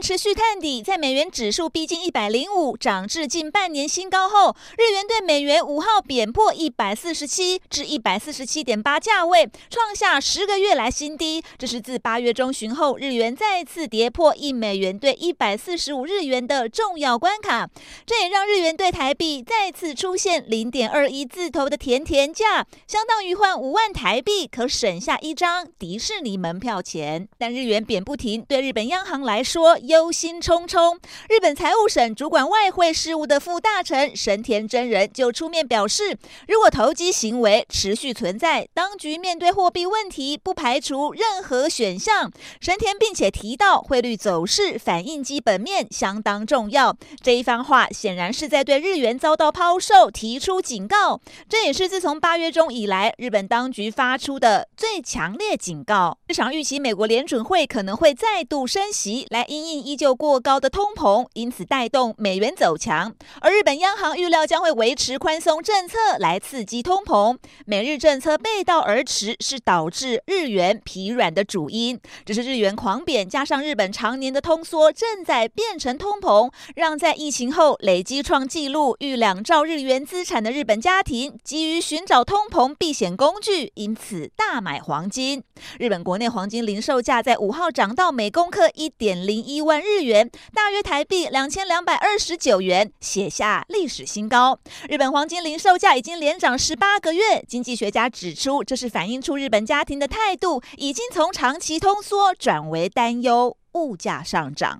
持续探底，在美元指数逼近一百零五，涨至近半年新高后，日元对美元五号贬破一百四十七至一百四十七点八价位，创下十个月来新低。这是自八月中旬后，日元再次跌破一美元兑一百四十五日元的重要关卡。这也让日元兑台币再次出现零点二一字头的甜甜价，相当于换五万台币可省下一张迪士尼门票钱。但日元贬不停，对日本央行来，说忧心忡忡，日本财务省主管外汇事务的副大臣神田真人就出面表示，如果投机行为持续存在，当局面对货币问题不排除任何选项。神田并且提到，汇率走势反映基本面相当重要。这一番话显然是在对日元遭到抛售提出警告，这也是自从八月中以来日本当局发出的最强烈警告。市场预期美国联准会可能会再度升息来。因应依旧过高的通膨，因此带动美元走强。而日本央行预料将会维持宽松政策来刺激通膨，美日政策背道而驰是导致日元疲软的主因。只是日元狂贬，加上日本常年的通缩正在变成通膨，让在疫情后累积创纪录逾两兆日元资产的日本家庭急于寻找通膨避险工具，因此大买黄金。日本国内黄金零售价在五号涨到每公克一点零。一万日元，大约台币两千两百二十九元，写下历史新高。日本黄金零售价已经连涨十八个月。经济学家指出，这是反映出日本家庭的态度已经从长期通缩转为担忧物价上涨。